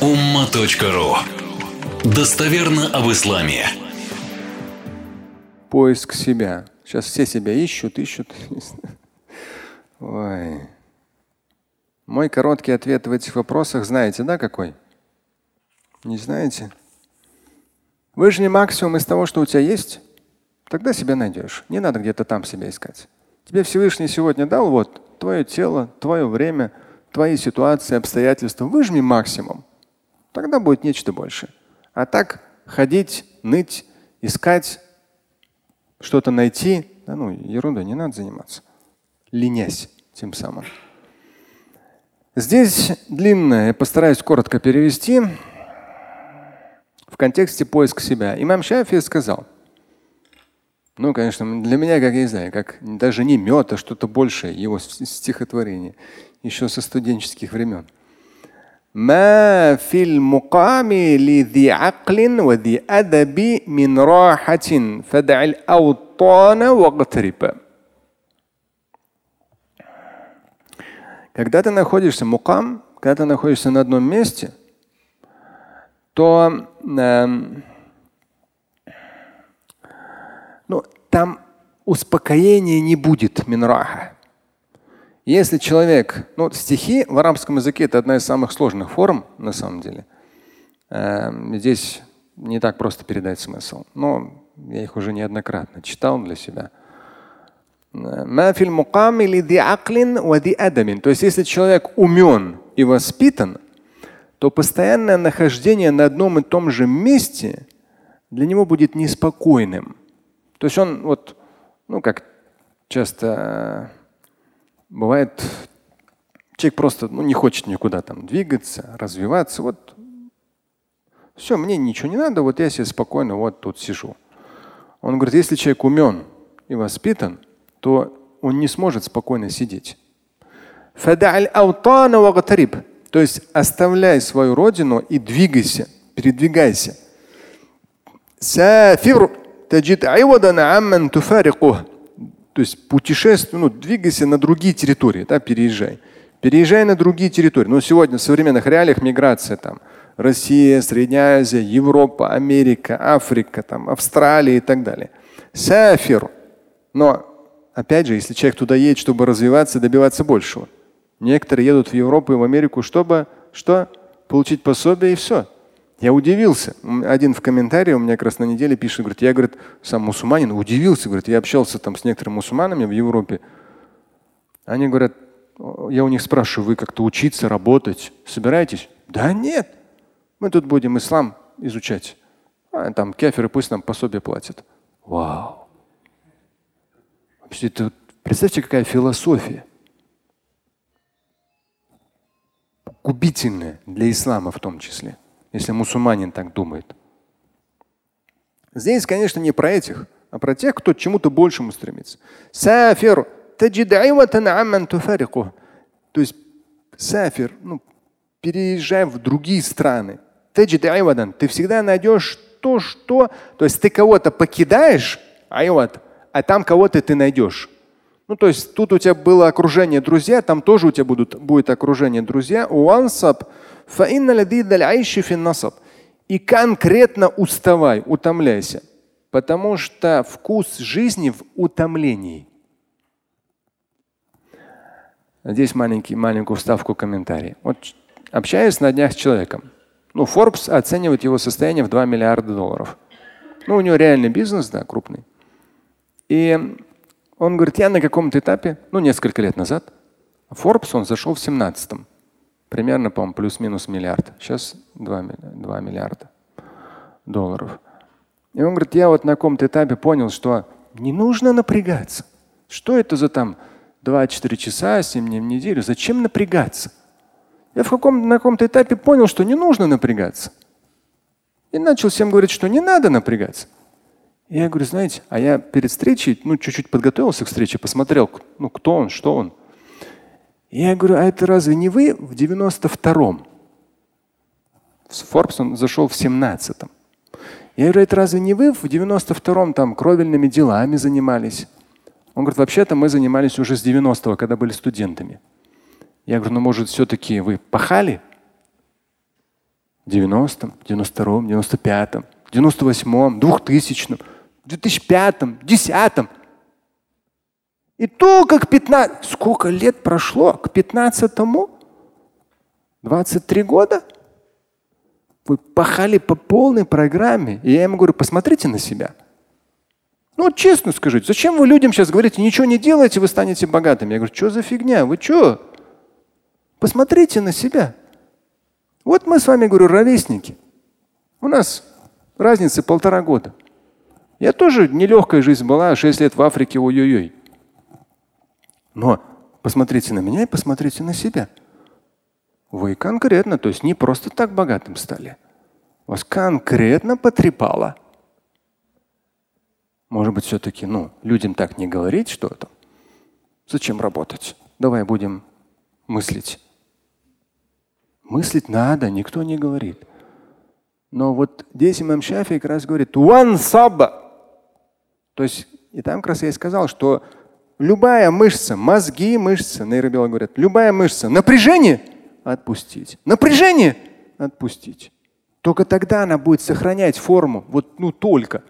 umma.ru Достоверно об исламе. Поиск себя. Сейчас все себя ищут, ищут. Ой. Мой короткий ответ в этих вопросах знаете, да, какой? Не знаете? Вы же не максимум из того, что у тебя есть, тогда себя найдешь. Не надо где-то там себя искать. Тебе Всевышний сегодня дал вот твое тело, твое время, твои ситуации, обстоятельства. Выжми максимум. Тогда будет нечто больше. А так ходить, ныть, искать, что-то найти, да ну, ерунда, не надо заниматься. Ленясь тем самым. Здесь длинное, я постараюсь коротко перевести в контексте поиска себя. Имам Шафи сказал, ну, конечно, для меня, как я не знаю, как даже не мед, а что-то большее, его стихотворение, еще со студенческих времен. ما في المقام لذي عقل وذي أدب من راحة فدع الأوطان واغترب Когда ты находишься мукам, когда ты находишься на одном месте, то э, ну, там успокоения не будет минраха. Если человек, ну стихи в арабском языке это одна из самых сложных форм на самом деле. Эм, здесь не так просто передать смысл. Но я их уже неоднократно читал для себя. То есть если человек умен и воспитан, то постоянное нахождение на одном и том же месте для него будет неспокойным. То есть он вот, ну как часто Бывает, человек просто ну, не хочет никуда там двигаться, развиваться. Вот все, мне ничего не надо, вот я себе спокойно вот тут сижу. Он говорит, если человек умен и воспитан, то он не сможет спокойно сидеть. То есть оставляй свою родину и двигайся, передвигайся. То есть путешествуй, ну, двигайся на другие территории, да, переезжай. Переезжай на другие территории. Но сегодня в современных реалиях миграция там Россия, Средняя Азия, Европа, Америка, Африка, там, Австралия и так далее. Сафир. Но опять же, если человек туда едет, чтобы развиваться добиваться большего. Некоторые едут в Европу и в Америку, чтобы что? Получить пособие и все. Я удивился. Один в комментарии у меня как раз на неделе пишет, говорит, я, говорит, сам мусульманин, удивился, говорит, я общался там с некоторыми мусульманами в Европе. Они говорят, я у них спрашиваю, вы как-то учиться, работать, собираетесь? Да нет, мы тут будем ислам изучать. А там кеферы пусть нам пособие платят. Вау. Вообще, это, представьте, какая философия. Губительная для ислама в том числе если мусульманин так думает. Здесь, конечно, не про этих, а про тех, кто к чему-то большему стремится. Сафир. То есть сафир, ну, переезжай в другие страны. Ты всегда найдешь то, что. То есть ты кого-то покидаешь, а там кого-то ты найдешь. Ну, то есть тут у тебя было окружение друзья, там тоже у тебя будут, будет окружение друзья. Уансаб и конкретно уставай, утомляйся, потому что вкус жизни в утомлении. Здесь маленький, маленькую вставку комментарий. Вот общаюсь на днях с человеком. Ну, Forbes оценивает его состояние в 2 миллиарда долларов. Ну, у него реальный бизнес, да, крупный. И он говорит, я на каком-то этапе, ну, несколько лет назад, Forbes он зашел в 17-м. Примерно, по-моему, плюс-минус миллиард. Сейчас 2, 2 миллиарда долларов. И он говорит, я вот на каком-то этапе понял, что не нужно напрягаться. Что это за там 2-4 часа, 7 дней в неделю? Зачем напрягаться? Я в каком, на каком-то этапе понял, что не нужно напрягаться. И начал всем говорить, что не надо напрягаться. И я говорю, знаете, а я перед встречей, ну, чуть-чуть подготовился к встрече, посмотрел, ну, кто он, что он. Я говорю, а это разве не вы в 92-м? С Forbes он зашел в 17-м. Я говорю, это разве не вы в 92-м там кровельными делами занимались? Он говорит, вообще-то мы занимались уже с 90-го, когда были студентами. Я говорю, ну может все-таки вы пахали? 90-м, 92-м, 95-м, 98-м, 2000-м, 2005-м, 10-м. И только к 15... Сколько лет прошло? К 15-му? 23 года? Вы пахали по полной программе. И я ему говорю, посмотрите на себя. Ну, честно скажите, зачем вы людям сейчас говорите, ничего не делаете, вы станете богатыми? Я говорю, что за фигня? Вы что? Посмотрите на себя. Вот мы с вами, говорю, ровесники. У нас разница полтора года. Я тоже нелегкая жизнь была, 6 лет в Африке, ой-ой-ой. Но посмотрите на меня и посмотрите на себя. Вы конкретно, то есть не просто так богатым стали. Вас конкретно потрепало. Может быть, все-таки, ну, людям так не говорить что-то. Зачем работать? Давай будем мыслить. Мыслить надо, никто не говорит. Но вот здесь имам Шафи как раз говорит one sab. То есть и там как раз я и сказал, что любая мышца, мозги мышцы, нейробиологи говорят, любая мышца, напряжение отпустить. Напряжение отпустить. Только тогда она будет сохранять форму. Вот ну только.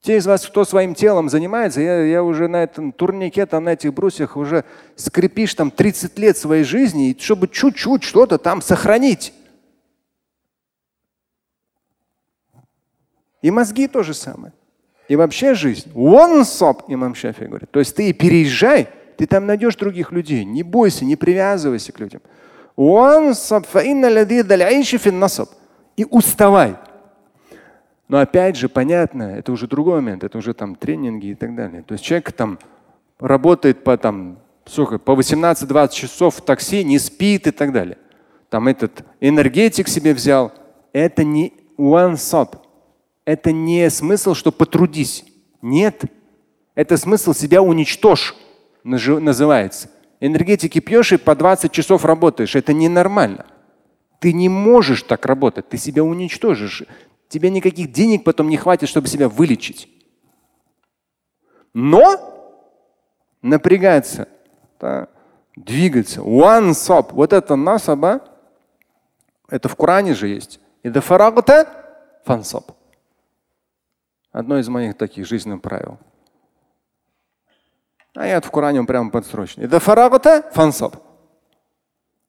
Те из вас, кто своим телом занимается, я, я уже на этом турнике, там на этих брусьях уже скрипишь там 30 лет своей жизни, и чтобы чуть-чуть что-то там сохранить. И мозги то же самое. И вообще жизнь. One stop, имам Шафи говорит. То есть ты переезжай, ты там найдешь других людей. Не бойся, не привязывайся к людям. И уставай. Но опять же, понятно, это уже другой момент, это уже там тренинги и так далее. То есть человек там работает по, там, сколько, по 18-20 часов в такси, не спит и так далее. Там этот энергетик себе взял. Это не one stop. Это не смысл, что потрудись. Нет. Это смысл себя уничтожь, называется. Энергетики пьешь и по 20 часов работаешь. Это ненормально. Ты не можешь так работать, ты себя уничтожишь. Тебе никаких денег потом не хватит, чтобы себя вылечить. Но напрягаться, да, двигаться. One sop. Вот это насаба, это в Коране же есть. И до фарагта фансаб. Одно из моих таких жизненных правил. Аят в Коране прямо подсрочный. И до фарагта фансаб.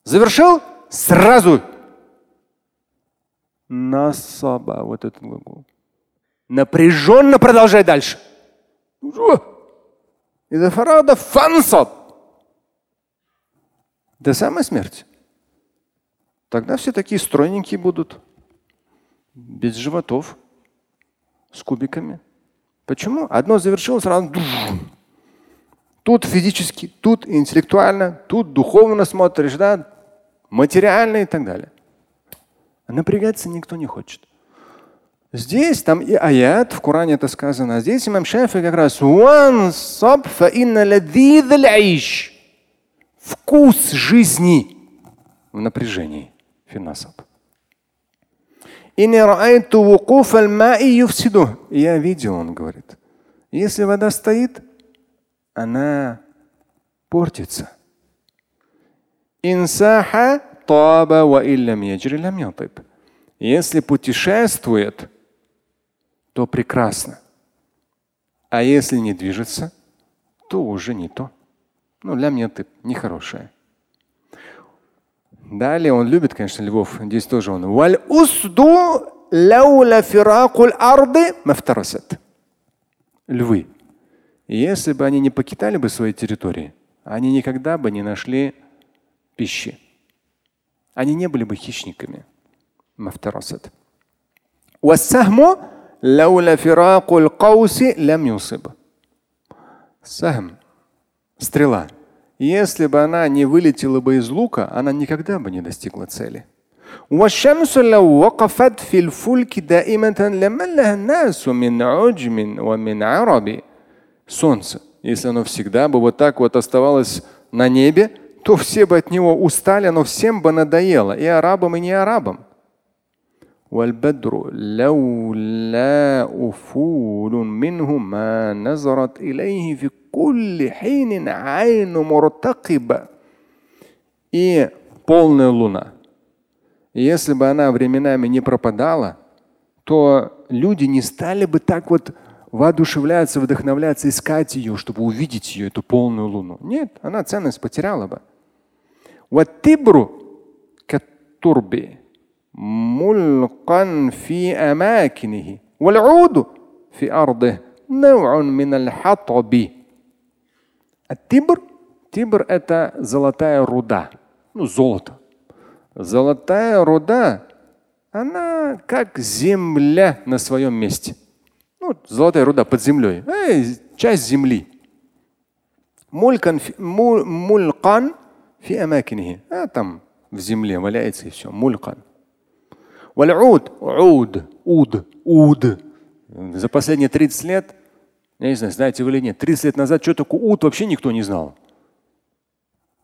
Завершил? Сразу Насаба, вот этот глагол. Напряженно продолжай дальше. Из-за фарада фансаб. До самой смерти. Тогда все такие стройненькие будут. Без животов. С кубиками. Почему? Одно завершилось, сразу. Тут физически, тут интеллектуально, тут духовно смотришь, да, материально и так далее. А напрягаться никто не хочет. Здесь там и аят, в Коране это сказано, а здесь имам Шафи как раз вкус жизни в напряжении. Финасаб. Я видел, он говорит, если вода стоит, она портится. Инсаха таба ва иллям яджри. Если путешествует, то прекрасно. А если не движется, то уже не то. Ну, лям ятиб, нехорошее. Далее он любит, конечно, львов. Здесь тоже он. Валь усду лаула арды мафтарасат. Львы. Если бы они не покидали бы свои территории, они никогда бы не нашли пищи. Они не были бы хищниками. Мафтарасат. Вассахму лаула фиракуль кауси лям. Сахм. Стрела. Если бы она не вылетела бы из лука, она никогда бы не достигла цели. والشمس لو وقفت في الفلك دائمة لملها الناس من عجم ومن عرب. Солнце, если оно всегда бы вот так вот оставалось на небе, то все бы от него устали, но всем бы надоело, и арабам, и не арабам. والبدر لولا أفول منه ما نظرت إليه في كل حين عين مرتقبة. И полная луна. И если бы она временами не пропадала, то люди не стали бы так вот воодушевляться, вдохновляться, искать ее, чтобы увидеть ее, эту полную луну. Нет, она ценность потеряла бы. والتبر كالترب ملقا في أماكنه والعود في أرضه نوع من الحطب а тибр? Тибр – это золотая руда. Ну, золото. Золотая руда, она как земля на своем месте. Ну, золотая руда под землей. Эй, часть земли. Мулькан, мулькан фи амакинихи. А там в земле валяется и все. Мулькан. Валяуд, уд, уд, уд. За последние 30 лет я не знаю, знаете вы или нет, 30 лет назад что такое уд вообще никто не знал.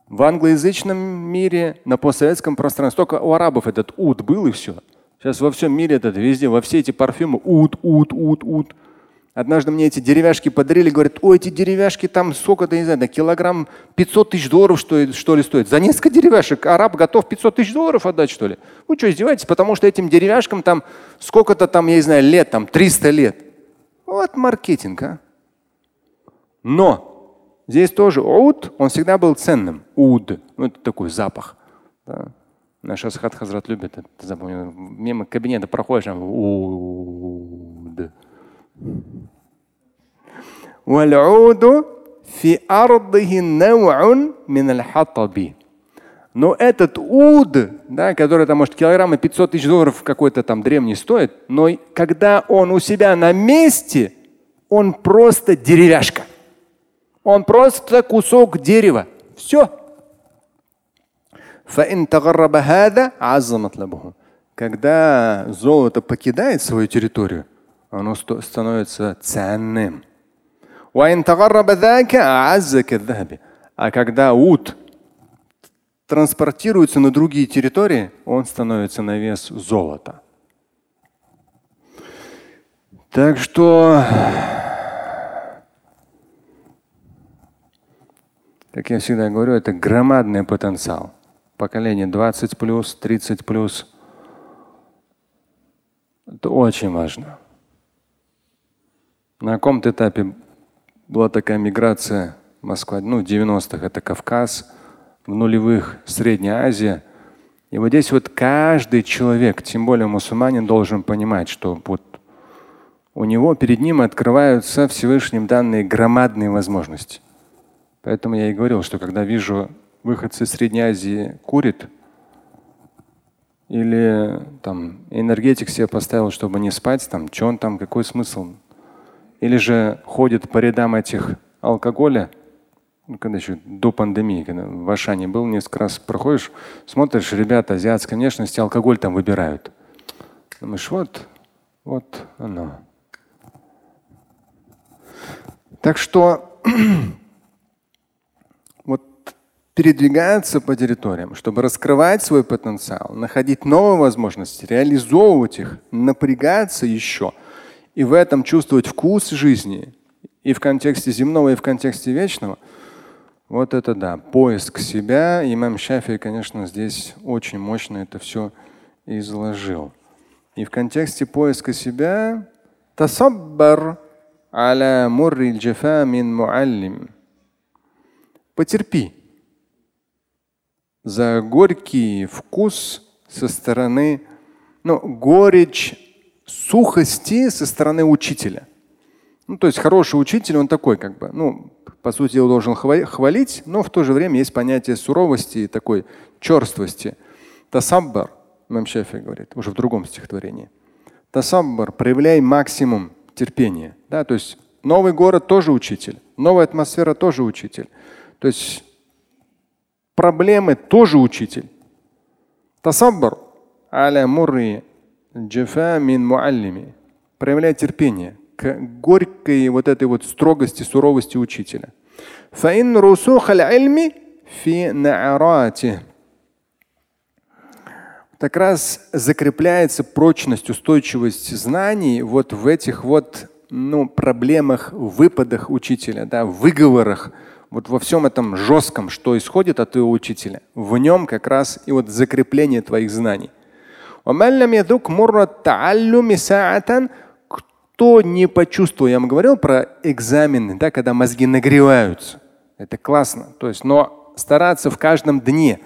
В англоязычном мире, на постсоветском пространстве, только у арабов этот уд был и все. Сейчас во всем мире этот везде, во все эти парфюмы уд, уд, уд, уд. Однажды мне эти деревяшки подарили, говорят, ой, эти деревяшки там сколько-то, не знаю, на килограмм 500 тысяч долларов что, что ли стоит. За несколько деревяшек араб готов 500 тысяч долларов отдать, что ли? Вы что, издеваетесь? Потому что этим деревяшкам там сколько-то там, я не знаю, лет, там 300 лет. Вот маркетинг, а. Но здесь тоже ауд, он всегда был ценным. Уд. Ну, это такой запах. Да. Наш Асхат Хазрат любит это запомнил. Мимо кабинета проходишь, там уд. Но этот уд, да, который там, может, килограмма 500 тысяч долларов какой-то там древний стоит, но когда он у себя на месте, он просто деревяшка. Он просто кусок дерева. Все. Когда золото покидает свою территорию, оно становится ценным. А когда ут транспортируется на другие территории, он становится на вес золота. Так что, как я всегда говорю, это громадный потенциал. Поколение 20 плюс, 30 плюс. Это очень важно. На каком-то этапе была такая миграция Москва, ну, в 90-х это Кавказ, в нулевых Средняя Азия. И вот здесь вот каждый человек, тем более мусульманин, должен понимать, что вот у него перед ним открываются Всевышним данные громадные возможности. Поэтому я и говорил, что когда вижу выходцы из Средней Азии курит, или там энергетик себе поставил, чтобы не спать, там, что он там, какой смысл? или же ходит по рядам этих алкоголя, ну, когда еще до пандемии, когда в Ашане был, несколько раз проходишь, смотришь, ребята азиатской внешности алкоголь там выбирают. Думаешь, вот, вот оно. Так что передвигаться по территориям, чтобы раскрывать свой потенциал, находить новые возможности, реализовывать их, напрягаться еще – и в этом чувствовать вкус жизни и в контексте земного, и в контексте вечного, вот это да, поиск себя. Имам Шафи, конечно, здесь очень мощно это все изложил. И в контексте поиска себя тасаббар аля мурри джафа мин муаллим. Потерпи за горький вкус со стороны, ну, горечь сухости со стороны учителя. Ну, то есть хороший учитель, он такой, как бы, ну, по сути, его должен хвалить, но в то же время есть понятие суровости и такой черствости. Тасаббар, Имам Шафи говорит, уже в другом стихотворении. Тасаббар, проявляй максимум терпения. Да? То есть новый город тоже учитель, новая атмосфера тоже учитель. То есть проблемы тоже учитель. Тасаббар аля мурри Джафа мин муаллими. Проявляй терпение к горькой вот этой вот строгости, суровости учителя. Так раз закрепляется прочность, устойчивость знаний вот в этих вот ну, проблемах, выпадах учителя, да, выговорах, вот во всем этом жестком, что исходит от твоего учителя. В нем как раз и вот закрепление твоих знаний – Кто не почувствовал, я вам говорил про экзамены, да, когда мозги нагреваются. Это классно. То есть, но стараться в каждом дне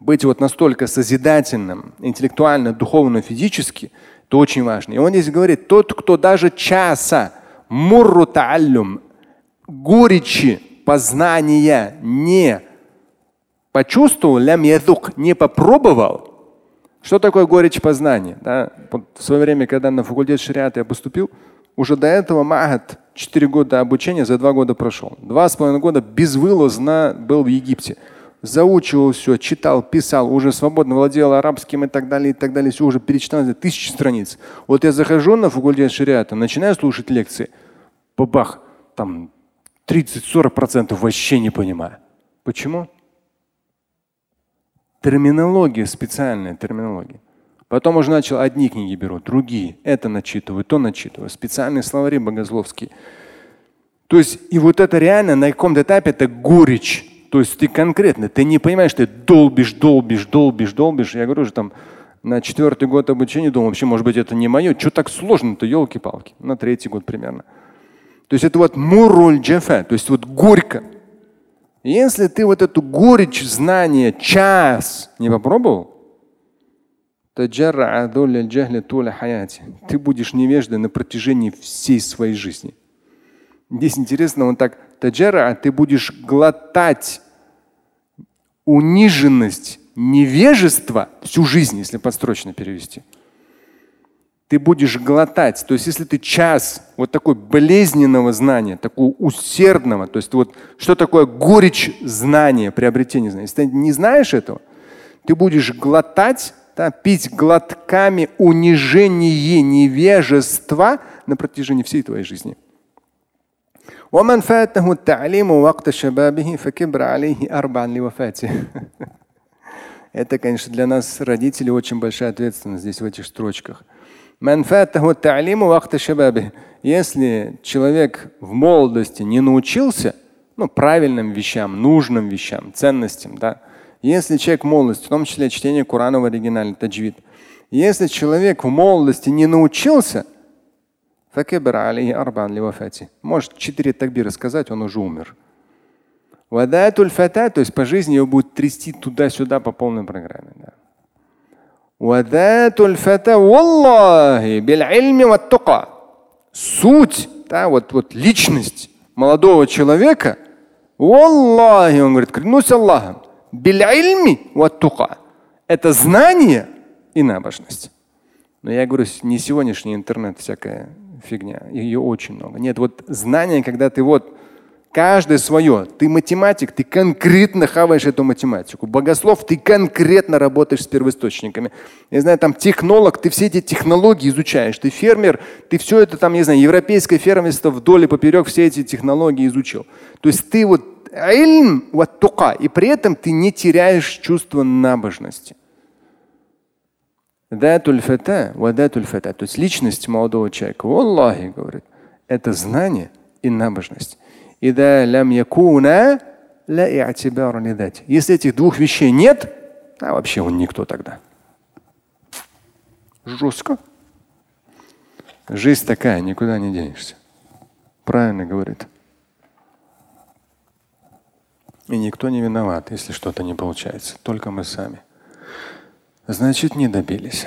быть вот настолько созидательным, интеллектуально, духовно, физически, это очень важно. И он здесь говорит, тот, кто даже часа мурру тааллюм, горечи познания не почувствовал, лям ядук, не попробовал. Что такое горечь познания? Да? Вот в свое время, когда на факультет шариата я поступил, уже до этого Махат 4 года обучения за 2 года прошел. Два с половиной года безвылазно был в Египте. Заучивал все, читал, писал, уже свободно владел арабским и так далее, и так далее. Все уже перечитал тысячи страниц. Вот я захожу на факультет шариата, начинаю слушать лекции. Бабах, там 30-40% вообще не понимаю. Почему? Терминология, специальная терминология. Потом уже начал одни книги беру, другие. Это начитываю, то начитываю. Специальные словари богословские. То есть, и вот это реально на каком-то этапе это горечь. То есть ты конкретно, ты не понимаешь, ты долбишь, долбишь, долбишь, долбишь. Я говорю же там на четвертый год обучения думал, вообще, может быть, это не мое. Что так сложно-то, елки-палки. На третий год примерно. То есть это вот муруль джафа, то есть вот горько. Если ты вот эту горечь знания час не попробовал, ты будешь невеждой на протяжении всей своей жизни. Здесь интересно, он так таджара, ты будешь глотать униженность, невежество всю жизнь, если подстрочно перевести ты будешь глотать. То есть если ты час вот такой болезненного знания, такого усердного, то есть вот что такое горечь знания, приобретение знания, если ты не знаешь этого, ты будешь глотать, да, пить глотками унижение невежества на протяжении всей твоей жизни. ومن فاته التعليم وقت شبابه فكبر عليه أربعا لوفاته. Это, конечно, для нас, родителей, очень большая ответственность здесь в этих строчках. если человек в молодости не научился ну, правильным вещам, нужным вещам, ценностям, да, если человек в молодости, в том числе чтение Корана в оригинале, таджвид, если человек в молодости не научился, может четыре такбира сказать, он уже умер. То есть по жизни его будет трясти туда-сюда по полной программе. Да. وذات الفتى والله بالعلم والتقى. Суть, да, вот, вот личность молодого человека, Аллахи, он говорит, клянусь Аллахом, бильильми ваттука. Это знание и набожность. Но я говорю, не сегодняшний интернет, всякая фигня. Ее очень много. Нет, вот знание, когда ты вот Каждое свое. Ты математик, ты конкретно хаваешь эту математику. Богослов, ты конкретно работаешь с первоисточниками. Я знаю, там технолог, ты все эти технологии изучаешь. Ты фермер, ты все это там, не знаю, европейское фермерство вдоль и поперек все эти технологии изучил. То есть ты вот ильм вот тука, и при этом ты не теряешь чувство набожности. Датуль фата, вадатуль. То есть личность молодого человека, Аллахи говорит, это знание и набожность. Если этих двух вещей нет, а вообще он никто тогда. Жестко. Жизнь такая, никуда не денешься. Правильно говорит. И никто не виноват, если что-то не получается. Только мы сами. Значит, не добились.